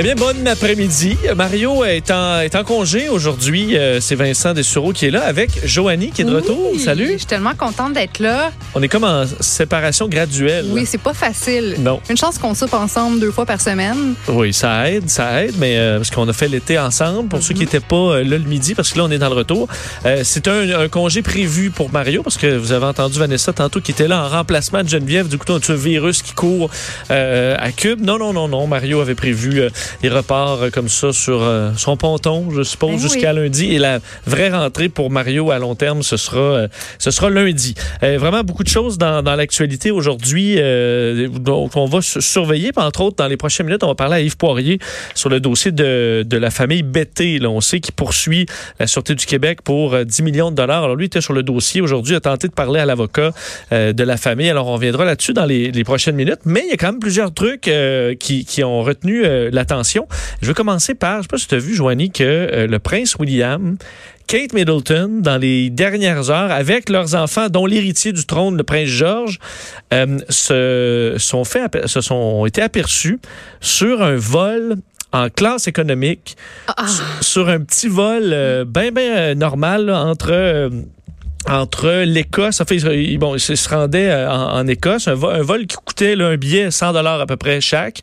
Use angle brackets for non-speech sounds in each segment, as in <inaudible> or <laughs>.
Eh bien, bon après-midi. Mario est en, est en congé aujourd'hui. Euh, c'est Vincent Dessureau qui est là avec Joanie qui est de retour. Salut. Je suis tellement contente d'être là. On est comme en séparation graduelle. Oui, c'est pas facile. Non. Une chance qu'on soupe ensemble deux fois par semaine. Oui, ça aide, ça aide, mais euh, parce qu'on a fait l'été ensemble, pour ceux qui n'étaient pas euh, là le midi, parce que là, on est dans le retour. C'est un, un congé prévu pour Mario, parce que vous avez entendu Vanessa tantôt qui était là en remplacement de Geneviève. Du coup, on a un virus qui court à Cube. Non, non, non, non. Mario avait prévu il repart euh, comme ça sur euh, son ponton, je suppose, Ben oui. jusqu'à lundi. Et la vraie rentrée pour Mario à long terme, ce sera, euh, ce sera lundi. Euh, vraiment beaucoup de choses dans, dans l'actualité aujourd'hui. euh, donc, on va su- surveiller. Entre autres, dans les prochaines minutes, on va parler à Yves Poirier sur le dossier de, de la famille Betté. Là, on sait qu'il poursuit la Sûreté du Québec pour euh, 10 millions de dollars. Alors, lui était sur le dossier aujourd'hui, a tenté de parler à l'avocat euh, de la famille. Alors, on reviendra là-dessus dans les, les prochaines minutes. Mais il y a quand même plusieurs trucs euh, qui, qui ont retenu euh, l'attention. Je vais commencer par, je sais pas si tu as vu, Joanie, que euh, le prince William, Kate Middleton, dans les dernières heures, avec leurs enfants, dont l'héritier du trône, le prince George, euh, se, sont fait, se sont ont été aperçus sur un vol en classe économique, sur, sur un petit vol euh, bien, bien normal là, entre... euh, entre l'Écosse, en fait, bon, se rendaient euh, en, en Écosse, un, vol, un vol qui coûtait là, un billet 100 dollars à peu près chaque.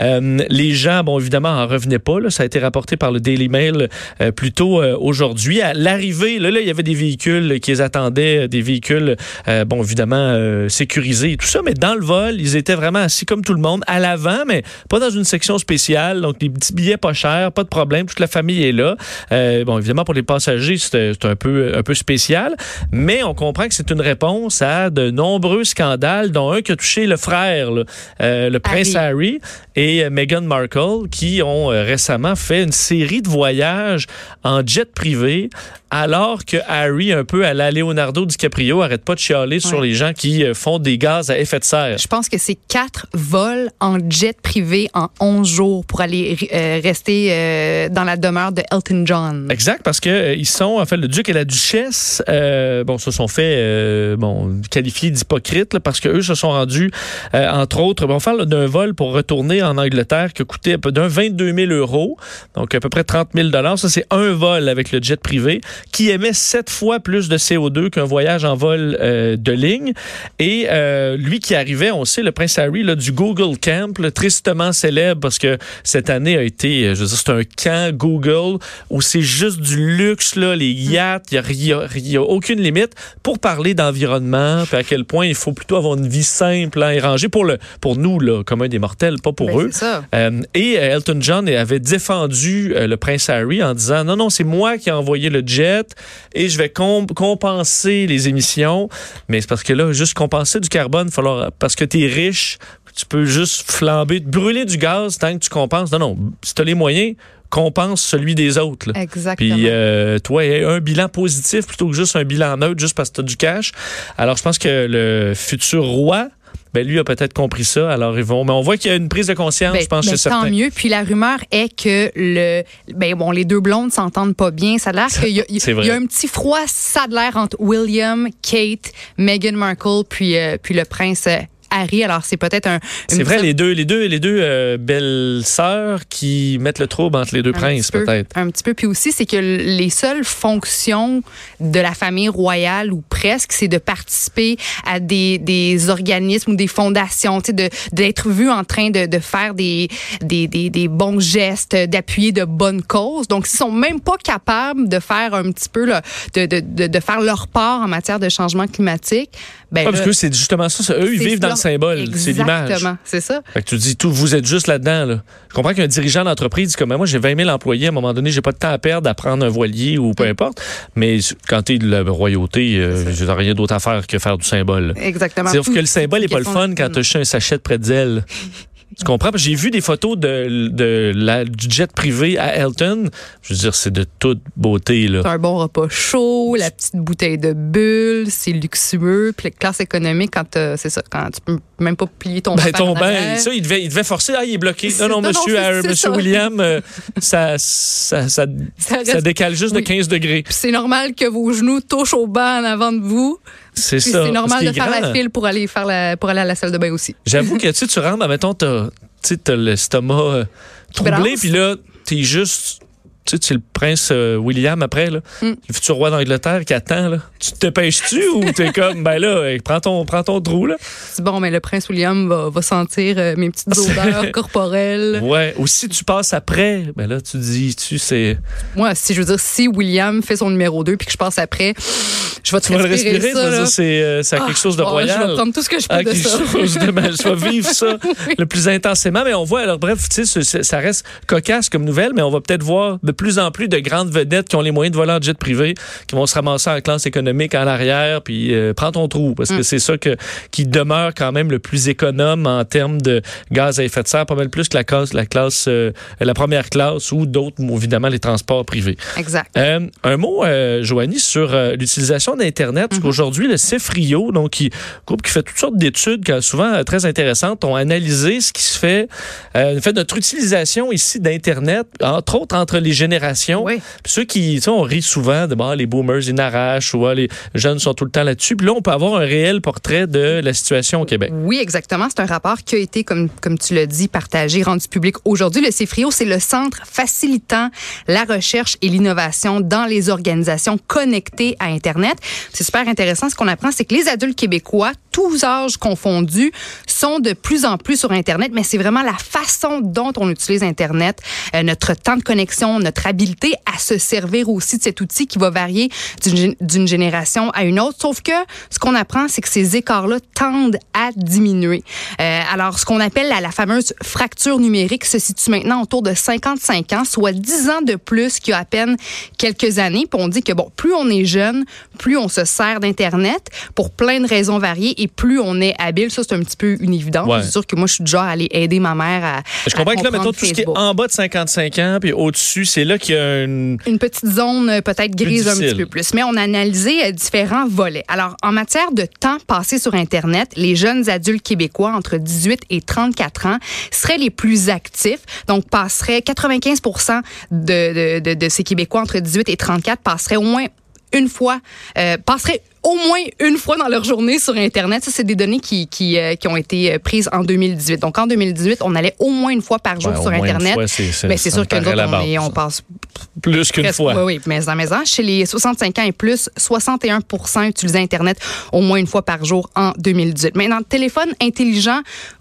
Euh, les gens, bon, évidemment, en revenaient pas. Là, ça a été rapporté par le Daily Mail euh, plus tôt euh, aujourd'hui. À l'arrivée, là, là, il y avait des véhicules qui les attendaient, des véhicules, euh, bon, évidemment, euh, sécurisés et tout ça. Mais dans le vol, ils étaient vraiment assis comme tout le monde, à l'avant, mais pas dans une section spéciale. Donc, des petits billets pas chers, pas de problème. Toute la famille est là. Euh, bon, évidemment, pour les passagers, c'est un peu, un peu spécial. Mais on comprend que c'est une réponse à de nombreux scandales, dont un qui a touché le frère, là, euh, le prince Harry, et euh, Meghan Markle, qui ont euh, récemment fait une série de voyages en jet privé, alors que Harry, un peu à la Leonardo DiCaprio, arrête pas de chialer sur les gens qui font des gaz à effet de serre. Je pense que c'est quatre vols en jet privé en 11 jours pour aller euh, rester euh, dans la demeure de Elton John. Exact, parce que ils sont, en fait, le duc et la duchesse, euh, bon, se sont fait, euh, bon, qualifiés d'hypocrites, parce que eux se sont rendus, euh, entre autres, bon, on parle d'un vol pour retourner en Angleterre qui a coûté d'un 22 000 euros, donc à peu près 30 000 dollars. Ça, c'est un vol avec le jet privé qui émet sept fois plus de CO2 qu'un voyage en vol euh, de ligne. Et euh, lui qui arrivait, on sait, le prince Harry, là, du Google Camp, tristement célèbre parce que cette année a été, euh, je veux dire, c'est un camp Google où c'est juste du luxe, là, les yachts, il n'y a, a- a aucune limite pour parler d'environnement, puis à quel point il faut plutôt avoir une vie simple hein, et rangée pour, le, pour nous, là, comme un des mortels, pas pour Ben, eux. ça. Euh, et euh, Elton John avait défendu euh, le prince Harry en disant non, non, c'est moi qui ai envoyé le jet et je vais com- compenser les émissions. Mais c'est parce que là, juste compenser du carbone, falloir, parce que tu es riche, tu peux juste flamber, brûler du gaz tant que tu compenses. Non, non, si tu as les moyens, compense celui des autres. là. Exactement. Puis euh, toi, un bilan positif plutôt que juste un bilan neutre, juste parce que tu as du cash? Alors, je pense que le futur roi, ben lui a peut-être compris ça. Alors, ils vont. Mais on voit qu'il y a une prise de conscience, Ben, je pense, ben, chez tant certains. mieux. Puis la rumeur est que le, ben bon, les deux blondes s'entendent pas bien. Ça a l'air qu'il y, y a un petit froid, ça a l'air entre William, Kate, Meghan Markle, puis euh, puis le prince euh, Harry. Alors c'est peut-être un. C'est vrai, les deux, les deux, les deux euh, belles sœurs qui mettent le trouble entre les deux Un princes, peut-être. Un petit peu. Puis aussi, c'est que les seules fonctions de la famille royale, ou presque, c'est de participer à des, des organismes ou des fondations, tu sais, de d'être vu en train de, de faire des, des, des, des bons gestes, d'appuyer de bonnes causes. Donc, s'ils sont même pas capables de faire un petit peu, là, de, de, de, de faire leur part en matière de changement climatique, ben Ah, parce que c'est justement ça, ça, eux, ils c'est vivent dans le symbole, c'est l'image. Exactement, c'est ça. Fait que tu dis tout, vous êtes juste là-dedans. Là. Je comprends qu'un dirigeant d'entreprise dit comme moi, j'ai 20 000 employés, à un moment donné, j'ai pas de temps à perdre à prendre un voilier ou Mm. peu importe. Mais quand t'es de la royauté, euh, j'ai rien d'autre à faire que faire du symbole. Exactement. Sauf Tout- que le symbole est pas le fun quand tu as un sachet de pretzel. <laughs> Tu comprends? J'ai vu des photos de, de la, du jet privé à Elton. Je veux dire, c'est de toute beauté, là. C'est un bon repas chaud, la petite bouteille de bulle, c'est luxueux. Puis la classe économique, quand euh, c'est ça, quand tu peux même pas plier ton Ben, ton bain, ça, il devait, il devait forcer. Ah, il est bloqué. Non, non, <laughs> monsieur, euh, monsieur ça. William, euh, ça, ça, ça, décale juste oui. de 15 degrés. C'est normal que vos genoux touchent au banc en avant de vous. C'est ça. c'est normal de faire grand. la file pour aller faire la, pour aller à la salle de bain aussi. J'avoue que tu sais, tu rentres, ben, mettons, t'as, tu sais, t'as l'estomac euh, troublé, puis là, t'es juste. Tu sais, c'est le prince euh, William après, là, Mm. le futur roi d'Angleterre qui attend. Là. Tu te dépêches-tu ou t'es comme, ben là, hey, prends ton, prends ton trou, là? Bon, mais le prince William va, va sentir euh, mes petites <laughs> odeurs corporelles. Ouais. Ou si tu passes après, ben là, tu dis, tu sais, Moi, si je veux dire, si William fait son numéro 2 puis que je passe après, je vais te tu respirer, respirer, ça. là. c'est, euh, c'est Ah, quelque chose de royal. Je vais prendre tout ce que je peux Ah, de quelque ça. de ben, je vais vivre ça <laughs> le plus intensément. Mais on voit, alors bref, tu sais, ça reste cocasse comme nouvelle, mais on va peut-être voir de plus en plus de grandes vedettes qui ont les moyens de voler en jet privé, qui vont se ramasser en classe économique en arrière, puis euh, prends ton trou, parce que Mm. c'est ça que, qui demeure quand même le plus économe en termes de gaz à effet de serre, pas mal plus que la classe, la classe, euh, la première classe ou d'autres, évidemment, les transports privés. Exact. Euh, un mot, euh, Joanie, sur l'utilisation d'Internet. Parce qu'aujourd'hui, le CEFRIO, donc, qui, groupe qui fait toutes sortes d'études, qui, souvent très intéressantes, ont analysé ce qui se fait, fait notre utilisation ici d'Internet, entre autres entre les générations. Oui. Ceux qui, tu sais, on rit souvent de bon, les boomers, ils n'arrachent, ou ah, les jeunes sont tout le temps là-dessus. Puis là, on peut avoir un réel portrait de la situation au Québec. Oui, exactement. C'est un rapport qui a été, comme, comme tu l'as dit, partagé, rendu public aujourd'hui. Le CFRIO, c'est le centre facilitant la recherche et l'innovation dans les organisations connectées à Internet. C'est super intéressant. Ce qu'on apprend, c'est que les adultes québécois, tous âges confondus, sont de plus en plus sur Internet, mais c'est vraiment la façon dont on utilise Internet, euh, notre temps de connexion, notre habileté à se servir aussi de cet outil qui va varier d'une gé- d'une génération à une autre. Sauf que ce qu'on apprend, c'est que ces écarts-là tendent à diminuer. Euh, alors, ce qu'on appelle la, la fameuse fracture numérique se situe maintenant autour de 55 ans, soit 10 ans de plus qu'il y a à peine quelques années. Puis on dit que, bon, plus on est jeune, plus on se sert d'Internet pour plein de raisons variées et plus on est habile. Ça, c'est un petit peu une évidence. Ouais. C'est sûr que moi, je suis du genre à aller aider ma mère à. Je comprends à que là, mettons, tout ce qui est en bas de 55 ans, puis au-dessus, c'est là qu'il y a une... une petite zone euh, peut-être grise un petit peu plus. Mais on a analysé euh, différents volets. Alors, en matière de temps passé sur Internet, les jeunes adultes québécois entre 18 et 34 ans seraient les plus actifs. Donc, passeraient 95 de, de, de, de ces Québécois entre 18 et 34 passeraient au moins une fois, euh, passeraient au moins une fois dans leur journée sur Internet. Ça, c'est des données qui, qui, euh, qui ont été euh, prises en 2018. Donc, en 2018, on allait au moins une fois par jour Ouais, sur Internet. Mais c'est me sûr que nous autres, on, est- on passe Plus qu'une fois. Oui, oui, mais en maison. Chez les 65 ans et plus, 61% utilisaient Internet au moins une fois par jour en 2018. Maintenant, téléphone intelligent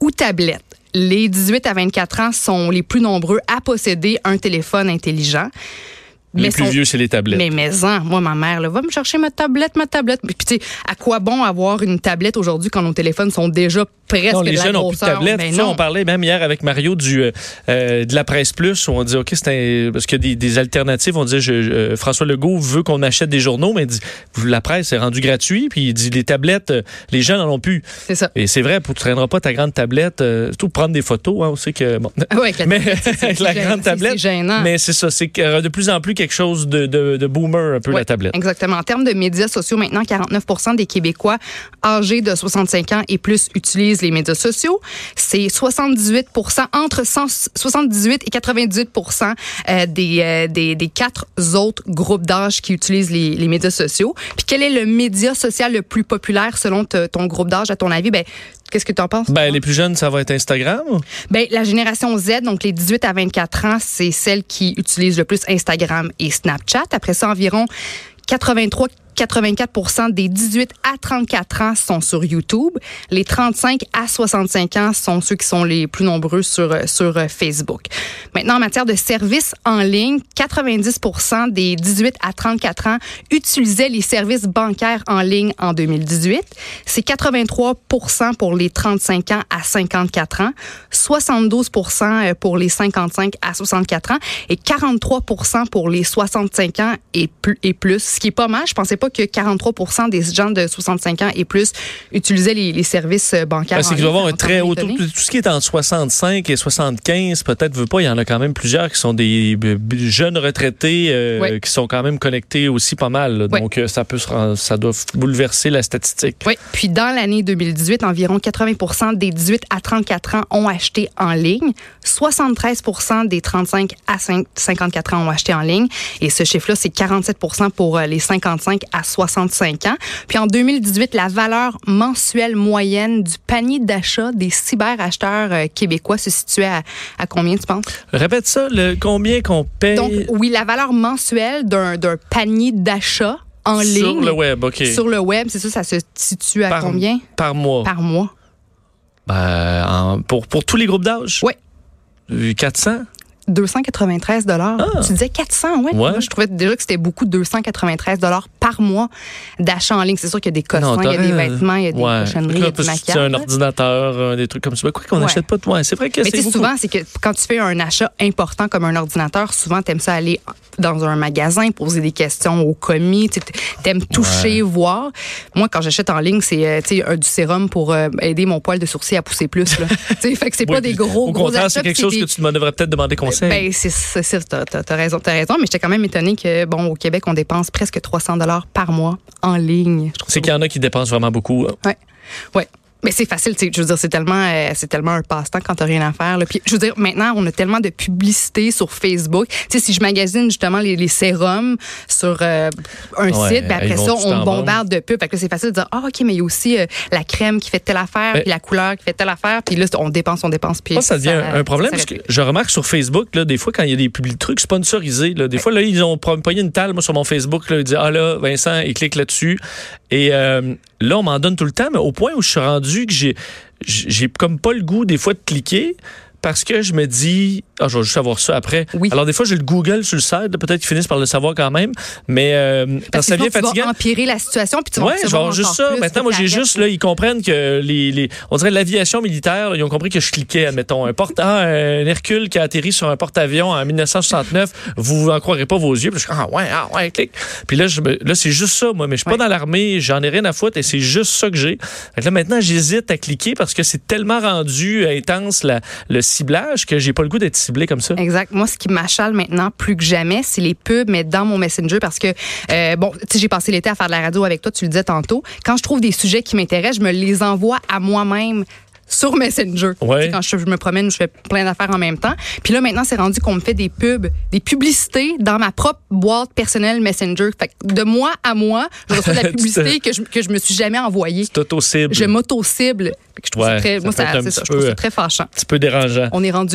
ou tablette. Les 18 à 24 ans sont les plus nombreux à posséder un téléphone intelligent. Les plus sont- vieux, c'est les tablettes. mais maison, moi, ma mère, là, va me chercher ma tablette, ma tablette. Puis, tu sais, à quoi bon avoir une tablette aujourd'hui quand nos téléphones sont déjà presque Non, les de la jeunes n'ont plus de tablettes. Ben on parlait même hier avec Mario du, euh, euh, de la presse plus où on dit OK, c'est un- parce qu'il y a des, des alternatives. On dit je, euh, François Legault veut qu'on achète des journaux, mais il dit la presse est rendue gratuit. Puis il dit les tablettes, euh, les jeunes n'en ont plus. C'est ça. Et c'est vrai, pour tu traîneras pas ta grande tablette, euh, surtout pour prendre des photos. Hein, on sait que bon. Ah ouais, avec la <laughs> Mais tablette, avec <laughs> la grande tablette. C'est gênant. Mais c'est ça, c'est de plus en plus quelque chose de, de, de boomer un peu la tablette. Exactement. En termes de médias sociaux, maintenant, 49% des Québécois âgés de 65 ans et plus utilisent les médias sociaux. C'est 78% entre 100 78 et 98 euh, des, euh, des, des quatre autres groupes d'âge qui utilisent les, les médias sociaux. Puis quel est le média social le plus populaire selon te- ton groupe d'âge, à ton avis? Ben, Qu'est-ce que tu en penses? Ben, les plus jeunes, ça va être Instagram? Ben, la génération Z, donc les 18 à 24 ans, c'est celle qui utilise le plus Instagram et Snapchat. Après ça, environ 83 84% des 18 à 34 ans sont sur YouTube. Les 35 à 65 ans sont ceux qui sont les plus nombreux sur, euh, sur euh, Facebook. Maintenant, en matière de services en ligne, 90% des 18 à 34 ans utilisaient les services bancaires en ligne en 2018. C'est 83% pour les 35 ans à 54 ans, 72% pour les 55 à 64 ans et 43% pour les 65 ans et plus, et plus ce qui est pas mal. Je pensais pas pas que 43 des gens de 65 ans et plus utilisaient les, les services euh, bancaires. Ben, c'est qu'il y avoir un très haut taux. Tout ce qui est entre 65 et 75, peut-être, veut pas, il y en a quand même plusieurs qui sont des jeunes retraités euh, qui sont quand même connectés aussi pas mal. là. Donc, euh, ça peut ça doit bouleverser la statistique. Oui, puis dans l'année 2018, environ 80% des 18 à 34 ans ont acheté en ligne. 73% des 35 à 5 54 ans ont acheté en ligne. Et ce chiffre-là, c'est 47% pour les 55 à 65 ans. Puis en 2018, la valeur mensuelle moyenne du panier d'achat des cyberacheteurs euh, québécois se situait à, à combien, tu penses? Répète ça, le, combien qu'on paye? Donc, oui, la valeur mensuelle d'un panier d'achat en sur ligne le web, OK. sur le web, c'est ça, ça se situe à Par- combien? Par mois. Par mois. Ben, en- pour, pour tous les groupes d'âge? Euh, 400? 293 dollars. Ah. Tu disais 400, ouais. Ouais. Moi, je trouvais déjà que c'était beaucoup, 293 dollars par mois d'achat en ligne. C'est sûr qu'il y a des cossins, il y a des vêtements, il y a des Ouais. cochonneries, il y a du maquillage. Un ordinateur, euh, des trucs comme ça. Quoi qu'on Ouais. n'achète pas de. Ouais, c'est vrai que Mais c'est tu sais, beaucoup. souvent, c'est que quand tu fais un achat important comme un ordinateur, souvent, t'aimes ça aller dans un magasin, poser des questions au commis, t'aimes toucher, voir. Moi, quand j'achète en ligne, c'est euh, un- du sérum pour euh, aider mon poil de sourcil à pousser plus. Là. <laughs> Tu sais, fait que c'est Oui, pas des gros, Au gros contraire, c'est quelque chose des- que tu me devrais peut-être demander conseil. Ben, c'est t'as raison, t'as raison, mais j'étais quand même étonnée que, bon, au Québec, on dépense presque 300 dollars par mois en ligne. C'est qu'il y en a qui dépensent vraiment beaucoup. hein. Ouais. Ouais. Mais c'est facile, tu sais, je veux dire, c'est tellement, euh, c'est tellement un passe-temps quand t'as rien à faire. Là. Puis, je veux dire, maintenant, on a tellement de publicité sur Facebook. Tu sais, si je magasine justement les, les sérums sur euh, un Ouais, site, ben après ça, on bombarde de pubs. Fait que là, c'est facile de dire, ah, ok, mais il y a aussi euh, la crème qui fait telle affaire, Ben, puis la couleur qui fait telle affaire, puis là, on dépense, on dépense, puis Moi, ça devient un- un problème parce que je remarque sur Facebook, là, des fois, quand il y a des publics trucs sponsorisés, là, des fois, là, ils ont pogné une talle, moi, sur mon Facebook, là, ils disent, ah là, Vincent, il clique là-dessus. Et là, on m'en donne tout le temps, mais au point où je suis rendu que j'ai, j'ai comme pas le goût, des fois, de cliquer. Parce que je me dis, ah, je vais juste savoir ça après. Oui. Alors, des fois, j'ai le Google sur le site, peut-être qu'ils finissent par le savoir quand même, mais euh, parce, Parce que ça tu fatigant. empirer la situation, puis tu vas Ouais, je avoir juste ça. Maintenant, moi, j'ai juste, là, ils comprennent que les, les on dirait l'aviation militaire, là, ils ont compris que je cliquais, admettons, un porte, ah, un Hercule qui a atterri sur un porte-avions en 1969, vous en croirez pas vos yeux. Puis je suis, ah, ouais, ah, ouais, clique. Puis là, je me- là, c'est juste ça, moi, mais je suis Ouais. pas dans l'armée, j'en ai rien à foutre et c'est juste ça que j'ai. Là, maintenant, j'hésite à cliquer parce que c'est tellement rendu intense, la- le que j'ai pas le goût d'être ciblé comme ça. Exact. Moi, ce qui m'achale maintenant plus que jamais, c'est les pubs, mais dans mon Messenger, parce que, euh, bon, tu j'ai passé l'été à faire de la radio avec toi, tu le disais tantôt. Quand je trouve des sujets qui m'intéressent, je me les envoie à moi-même sur Messenger. Ouais. Tu Quand je, je me promène, je fais plein d'affaires en même temps. Puis là, maintenant, c'est rendu qu'on me fait des pubs, des publicités dans ma propre boîte personnelle Messenger. Fait que de moi à moi, je reçois de la <laughs> Tu publicité que je, que je me suis jamais envoyée. C'est auto-cible. Je m'auto-cible. Je trouve Ouais, ça très, ça moi, ça- ça, je trouve ça très fâchant. Un petit peu dérangeant. On est rendu là.